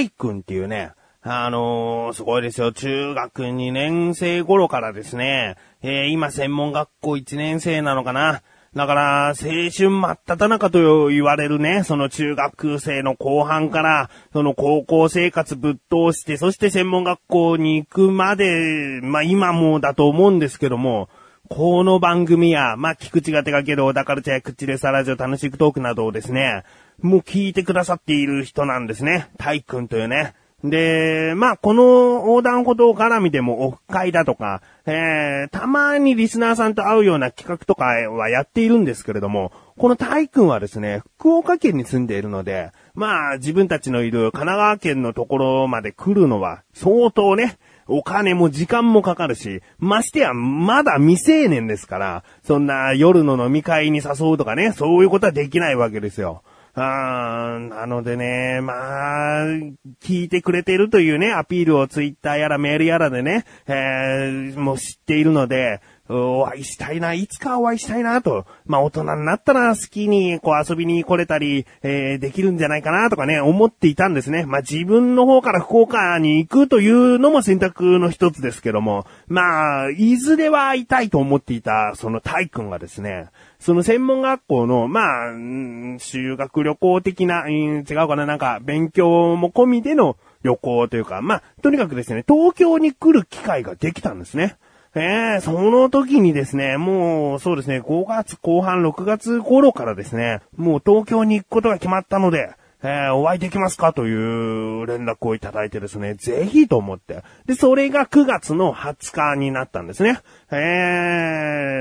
イ君っていうね、あのー、すごいですよ。中学2年生頃からですね、えー、今専門学校1年生なのかな。だから、青春真っ只中と言われるね、その中学生の後半から、その高校生活ぶっ通して、そして専門学校に行くまで、まあ今もだと思うんですけども、この番組や、まあ、菊池が手掛ける小田カルチャーや口レスラジオ楽しくトークなどをですね、もう聞いてくださっている人なんですね。タイ君というね。で、まあ、この横断歩道絡みでもオフ会だとか、えー、たまにリスナーさんと会うような企画とかはやっているんですけれども、このタイ君はですね、福岡県に住んでいるので、まあ、自分たちのいる神奈川県のところまで来るのは相当ね、お金も時間もかかるし、ましてやまだ未成年ですから、そんな夜の飲み会に誘うとかね、そういうことはできないわけですよ。あなのでね、まあ、聞いてくれてるというね、アピールをツイッターやらメールやらでね、えー、もう知っているので、お会いしたいな、いつかお会いしたいなと。まあ大人になったら好きにこう遊びに来れたり、えー、できるんじゃないかなとかね、思っていたんですね。まあ自分の方から福岡に行くというのも選択の一つですけども、まあ、いずれは会いたいと思っていた、そのタイ君がですね、その専門学校の、まあ、修学旅行的な、違うかな、なんか、勉強も込みでの旅行というか、まあ、とにかくですね、東京に来る機会ができたんですね。えー、その時にですね、もう、そうですね、5月後半、6月頃からですね、もう東京に行くことが決まったので、えー、お会いできますかという連絡をいただいてですね、ぜひと思って。で、それが9月の20日になったんですね。え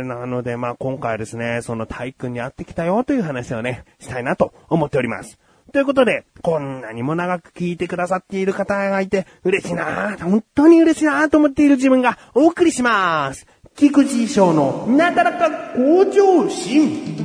ー、なので、まあ今回ですね、その体育に会ってきたよという話をね、したいなと思っております。ということで、こんなにも長く聞いてくださっている方がいて、嬉しいなぁ本当に嬉しいなぁと思っている自分がお送りします。菊池衣装のなだらか向上心。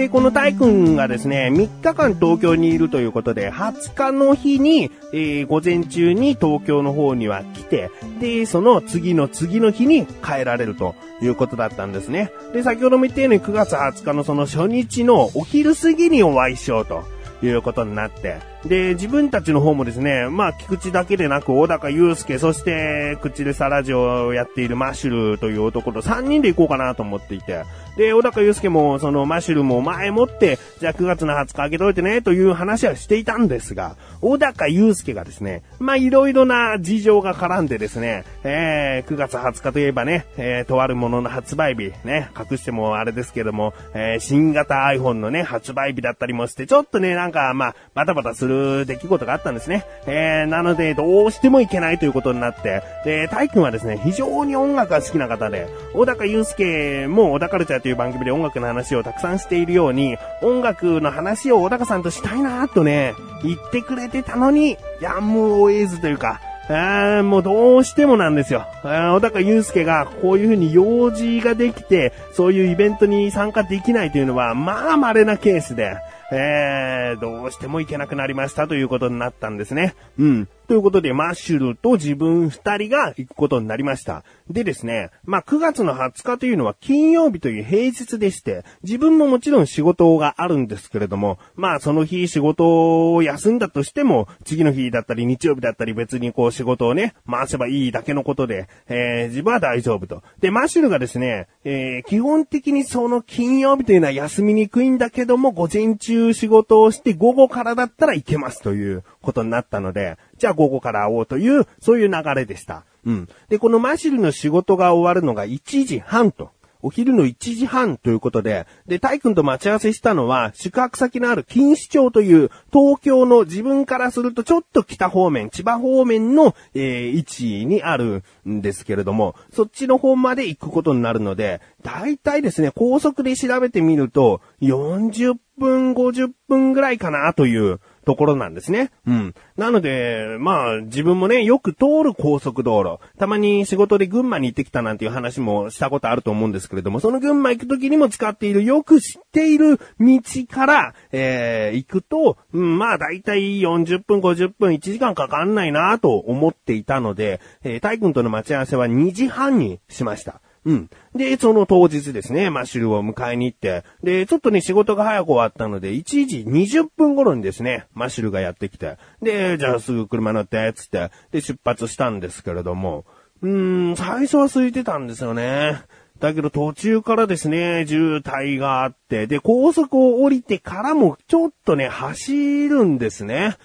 で、このタイ君がですね、3日間東京にいるということで、20日の日に、えー、午前中に東京の方には来て、で、その次の次の日に帰られるということだったんですね。で、先ほども言ったように9月20日のその初日のお昼過ぎにお会いしようということになって、で、自分たちの方もですね、まあ、菊池だけでなく、小高祐介、そして、口でサラジオをやっているマッシュルという男と3人で行こうかなと思っていて、で、小高祐介も、そのマシュルも前もって、じゃあ9月の20日開けといてね、という話はしていたんですが、小高祐介がですね、まあ、いろいろな事情が絡んでですね、えー、9月20日といえばね、えー、とあるものの発売日、ね、隠してもあれですけども、えー、新型 iPhone のね、発売日だったりもして、ちょっとね、なんか、まあ、バタバタする出来事があったんですね。えー、なので、どうしてもいけないということになって、で、タイ君はですね、非常に音楽が好きな方で、小高祐介も小高ルチャという番組で音楽の話をたくさんしているように、音楽の話を小高さんとしたいなとね、言ってくれてたのに、やむを得ずというか、あもうどうしてもなんですよ。小高祐介がこういう風に用事ができて、そういうイベントに参加できないというのは、まあ稀なケースで、えー、どうしても行けなくなりましたということになったんですね。うん。ということで、マッシュルと自分二人が行くことになりました。でですね、まあ、9月の20日というのは金曜日という平日でして、自分ももちろん仕事があるんですけれども、まあ、その日仕事を休んだとしても、次の日だったり日曜日だったり別にこう仕事をね、回せばいいだけのことで、えー、自分は大丈夫と。で、マッシュルがですね、えー、基本的にその金曜日というのは休みにくいんだけども、午前中仕事をして午後からだったらいけますということになったので、じゃあ午後から会おうという、そういう流れでした。うん。で、このマシルの仕事が終わるのが1時半と。お昼の1時半ということで、で、タイ君と待ち合わせしたのは、宿泊先のある錦糸町という、東京の自分からするとちょっと北方面、千葉方面の、えー、位置にあるんですけれども、そっちの方まで行くことになるので、大体ですね、高速で調べてみると、40分、50分ぐらいかなという、ところなんですね。うん。なので、まあ、自分もね、よく通る高速道路、たまに仕事で群馬に行ってきたなんていう話もしたことあると思うんですけれども、その群馬行く時にも使っている、よく知っている道から、えー、行くと、うん、まあ、だいたい40分、50分、1時間かかんないなと思っていたので、えー、タイ君との待ち合わせは2時半にしました。うん。で、その当日ですね、マッシュルを迎えに行って、で、ちょっとね、仕事が早く終わったので、1時20分頃にですね、マッシュルがやってきて、で、じゃあすぐ車乗って、つって、で、出発したんですけれども、うーん、最初は空いてたんですよね。だけど途中からですね、渋滞があって、で、高速を降りてからもちょっとね、走るんですね。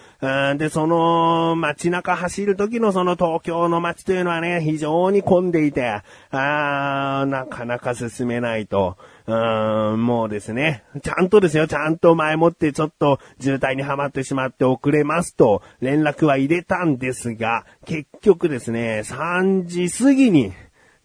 で、その街中走る時のその東京の街というのはね、非常に混んでいて、あーなかなか進めないと。うん、もうですね、ちゃんとですよ、ちゃんと前もってちょっと渋滞にはまってしまって遅れますと連絡は入れたんですが、結局ですね、3時過ぎに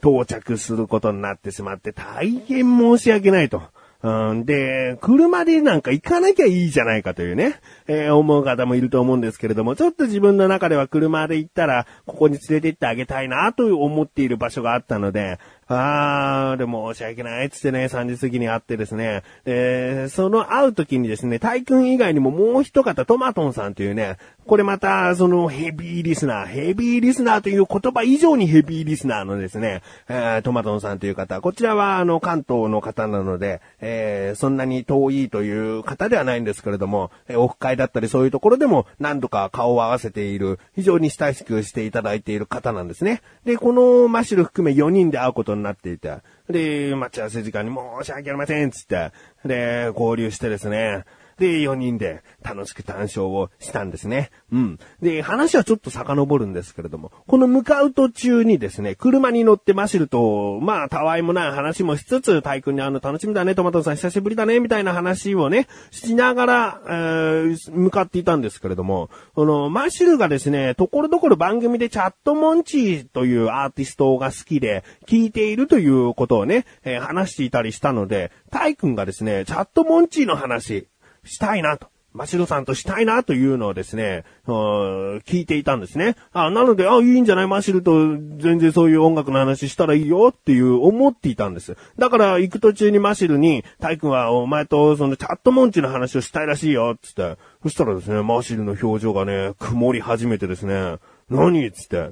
到着することになってしまって大変申し訳ないと。うん、で、車でなんか行かなきゃいいじゃないかというね、えー、思う方もいると思うんですけれども、ちょっと自分の中では車で行ったら、ここに連れて行ってあげたいなと思っている場所があったので、あー、でも申し訳ないつってね、3時過ぎに会ってですね、えー、その会う時にですね、タイ君以外にももう一方トマトンさんというね、これまた、そのヘビーリスナー、ヘビーリスナーという言葉以上にヘビーリスナーのですね、えー、トマトンさんという方、こちらはあの関東の方なので、えー、そんなに遠いという方ではないんですけれども、えー、オフ会だったりそういうところでも何度か顔を合わせている、非常に親しくしていただいている方なんですね。で、このマシル含め4人で会うことになっていて、で、待ち合わせ時間に申し訳ありませんっ、つって、で、合流してですね、で、4人で楽しく談笑をしたんですね。うん。で、話はちょっと遡るんですけれども、この向かう途中にですね、車に乗ってマシルと、まあ、たわいもない話もしつつ、タイ君に会うの楽しみだね、トマトさん久しぶりだね、みたいな話をね、しながら、えー、向かっていたんですけれども、この、マシルがですね、ところどころ番組でチャットモンチーというアーティストが好きで、聞いているということをね、えー、話していたりしたので、タイ君がですね、チャットモンチーの話、したいなと。マシロさんとしたいなというのをですね、聞いていたんですね。あ、なので、あ、いいんじゃない？マシルと全然そういう音楽の話したらいいよっていう思っていたんです。だから行く途中にマシルに、タイ君はお前とそのチャットモンチの話をしたいらしいよっ、つって。そしたらですね、マシルの表情がね、曇り始めてですね、何？つって。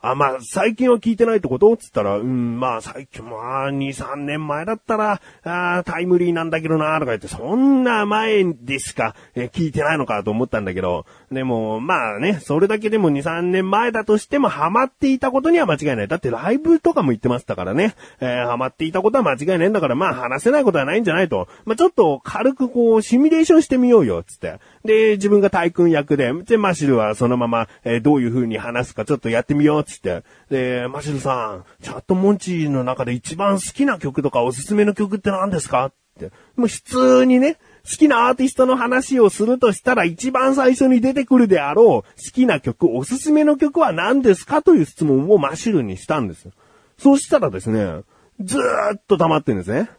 あ、まあ、最近は聞いてないってこと？つったら、うん、まあ、最近、まあ、2、3年前だったら、あタイムリーなんだけどな、とか言って、そんな前でしか、え聞いてないのかと思ったんだけど、でも、まあね、それだけでも2、3年前だとしても、ハマっていたことには間違いない。だって、ライブとかも言ってましたからね、えー、ハマっていたことは間違いないんだから、まあ、話せないことはないんじゃないと。まあ、ちょっと、軽くこう、シミュレーションしてみようよ、つって。で、自分が大君役で、で、マシルはそのまま、えー、どういう風に話すかちょっとやってみよう、つって。で、マシルさん、チャットモンチーの中で一番好きな曲とかおすすめの曲って何ですかって。もう普通にね、好きなアーティストの話をするとしたら一番最初に出てくるであろう好きな曲、おすすめの曲は何ですかという質問をマシルにしたんです。そうしたらですね、ずーっと黙ってんですね。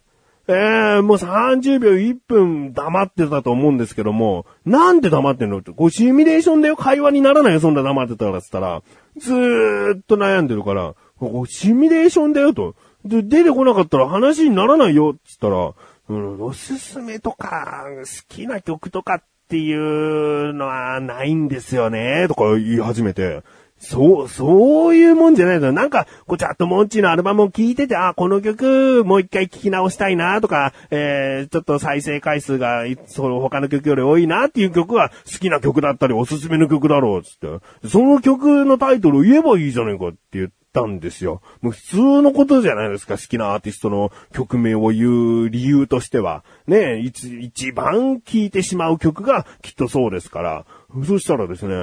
えー、もう30秒1分黙ってたと思うんですけども、なんで黙ってんのって、こうシミュレーションだよ、会話にならないよ、そんな黙ってたからっつったら、ずーっと悩んでるから、ここシミュレーションだよと。で、出てこなかったら話にならないよ、つったら、うん、おすすめとか、好きな曲とかっていうのはないんですよね、とか言い始めて。そう、そういうもんじゃないの。なんか、こう、チャットモンチのアルバムを聴いてて、あ、この曲、もう一回聴き直したいな、とか、えー、ちょっと再生回数が、その他の曲より多いなっていう曲は、好きな曲だったり、おすすめの曲だろう、つって。その曲のタイトルを言えばいいじゃないかって言ったんですよ。もう普通のことじゃないですか、好きなアーティストの曲名を言う理由としては。ね一、一番聴いてしまう曲がきっとそうですから。そしたらですね、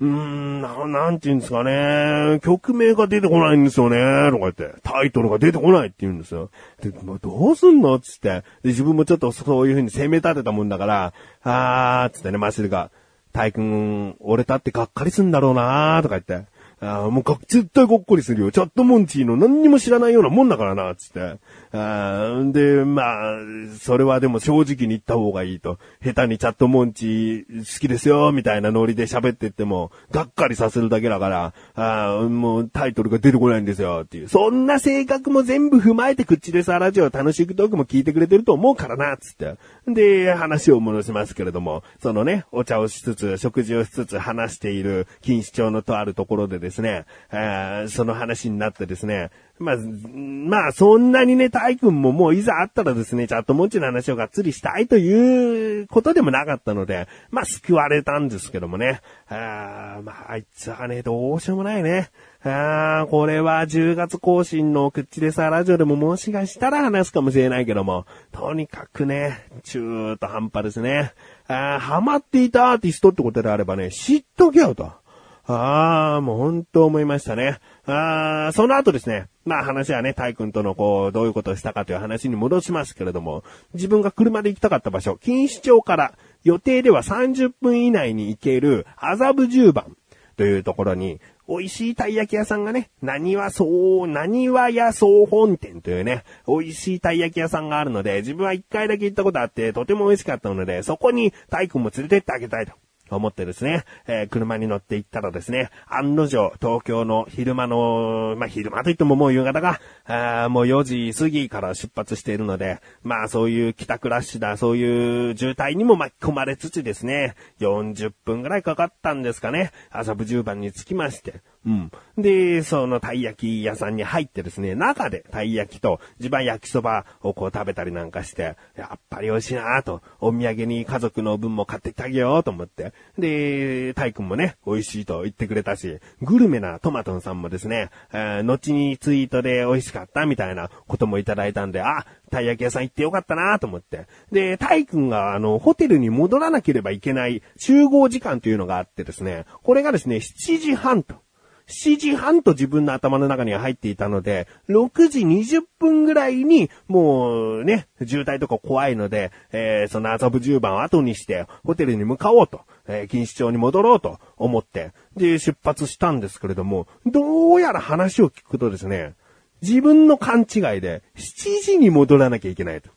うーん、な、なんて言うんですかね。曲名が出てこないんですよね。とか言って。タイトルが出てこないって言うんですよ。で、まあ、どうすんの？つって。で、自分もちょっとそういう風に攻め立てたもんだから、あー、つってね、マシルが、タイ君、俺だってがっかりすんだろうなーとか言って。あもうか、絶対ごっこりするよ。チャットモンチーの何にも知らないようなもんだからな、つって。あで、まあ、それはでも正直に言った方がいいと。下手にチャットモンチー好きですよ、みたいなノリで喋ってっても、がっかりさせるだけだから、あもうタイトルが出てこないんですよ、っていう。そんな性格も全部踏まえて口でさラジオ楽しくトークも聞いてくれてると思うからな、つって。で、話を戻しますけれども、そのね、お茶をしつつ、食事をしつつ話している錦糸町のとあるところでですですね、えーその話になってですね、まあ、まあ、そんなにね、タイ君ももういざ会ったらですね、チャットモンチの話をがっつりしたいということでもなかったので、まあ、救われたんですけどもね。あまあ、あいつはね、どうしようもないね。ああ、これは10月更新の口でさ、ラジオでももしかしたら話すかもしれないけども、とにかくね、中途半端ですね。あハマっていたアーティストってことであればね、知っとけよと。ああ、もう本当思いましたね。ああその後ですね、まあ話はね、タイ君とのこう、どういうことをしたかという話に戻しますけれども、自分が車で行きたかった場所、錦糸町から予定では30分以内に行ける麻布十番というところに、美味しいたい焼き屋さんがね、何はそう、何は屋総本店というね、美味しいたい焼き屋さんがあるので、自分は一回だけ行ったことあって、とても美味しかったので、そこにタイ君も連れてってあげたいと。思ってですね、えー、車に乗って行ったらですね、案の定、東京の昼間の、まあ、昼間といってももう夕方が、あもう4時過ぎから出発しているので、まあそういう帰宅ラッシュだ、そういう渋滞にも巻き込まれつつですね、40分ぐらいかかったんですかね、麻布十番に着きまして、うん。で、そのたい焼き屋さんに入ってですね、中でたい焼きと地盤焼きそばをこう食べたりなんかして、やっぱり美味しいなと、お土産に家族の分も買ってってあげようと思って。で、タイ君もね、美味しいと言ってくれたし、グルメなトマトンさんもですね、えー、後にツイートで美味しかったみたいなこともいただいたんで、あ、たい焼き屋さん行ってよかったなと思って。で、タイ君があの、ホテルに戻らなければいけない集合時間というのがあってですね、これがですね、7時半と。7時半と自分の頭の中には入っていたので、6時20分ぐらいに、もうね、渋滞とか怖いので、えー、その麻布十番を後にして、ホテルに向かおうと、えー、錦糸町に戻ろうと思って、で、出発したんですけれども、どうやら話を聞くとですね、自分の勘違いで、7時に戻らなきゃいけないと。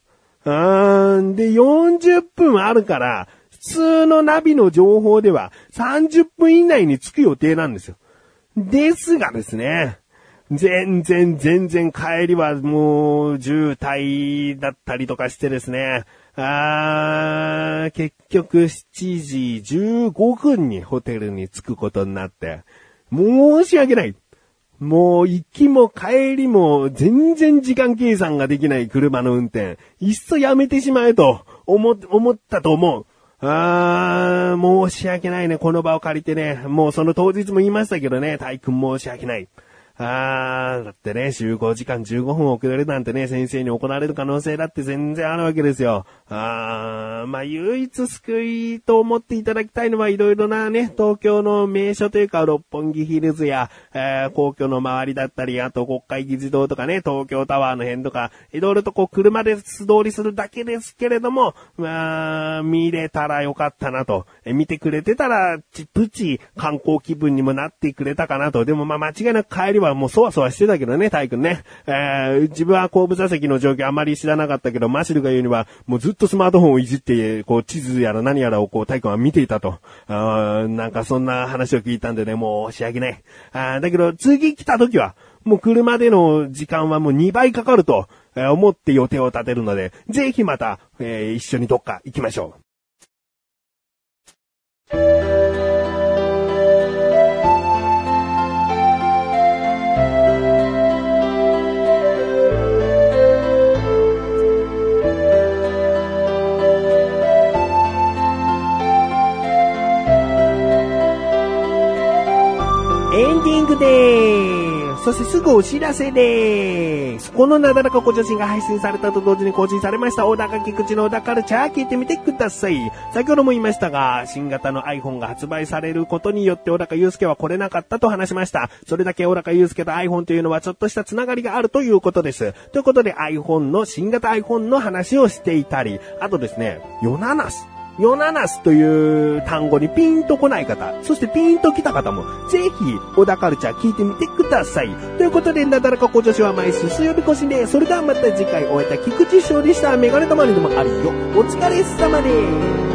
あーんで、40分あるから、普通のナビの情報では30分以内に着く予定なんですよ。ですがですね、全然全然帰りはもう渋滞だったりとかしてですね、あー、結局7時15分にホテルに着くことになって、申し訳ない。もう行きも帰りも全然時間計算ができない車の運転、いっそやめてしまえと思、思ったと思う。あー、申し訳ないね。この場を借りてね。もうその当日も言いましたけどね。体君申し訳ない。あー、だってね、集合時間15分遅れるなんてね、先生に怒られる可能性だって全然あるわけですよ。あー、まあ、唯一救いと思っていただきたいのはいろいろなね、東京の名所というか、六本木ヒルズや、えー、皇居の周りだったり、あと国会議事堂とかね、東京タワーの辺とか、いろいろとこう車で素通りするだけですけれども、まあ、見れたらよかったなと。え見てくれてたら、ちプチ観光気分にもなってくれたかなと。でもまあ間違いなく帰りははもうそわそわしてたけどね、体育ね。えー、自分は後部座席の状況あまり知らなかったけど、マシルが言うには、もうずっとスマートフォンをいじって、こう、地図やら何やらをこう、体育は見ていたと。あなんかそんな話を聞いたんでね、もう申し訳ない。あだけど、次来た時は、もう車での時間はもう2倍かかると、え思って予定を立てるので、ぜひまた、えー、一緒にどっか行きましょう。す。ぐお知らせです。このなだらかご女子が配信されたと同時に更新されました、小高菊池の小田カルチャー聞いてみてください。先ほども言いましたが、新型の iPhone が発売されることによって小高祐介は来れなかったと話しました。それだけ小高祐介と iPhone というのはちょっとしたつながりがあるということです。ということで iPhone の、新型 iPhone の話をしていたり、あとですね、ヨナナス。ヨナナスという単語にピンとこない方、そしてピンと来た方も、ぜひ、小田カルチャー聞いてみてください。ということで、なだらか小女子は毎週水曜日更新で、それではまた次回お会いた菊池翔でしたメガネ玉にでもあるよ。お疲れ様です。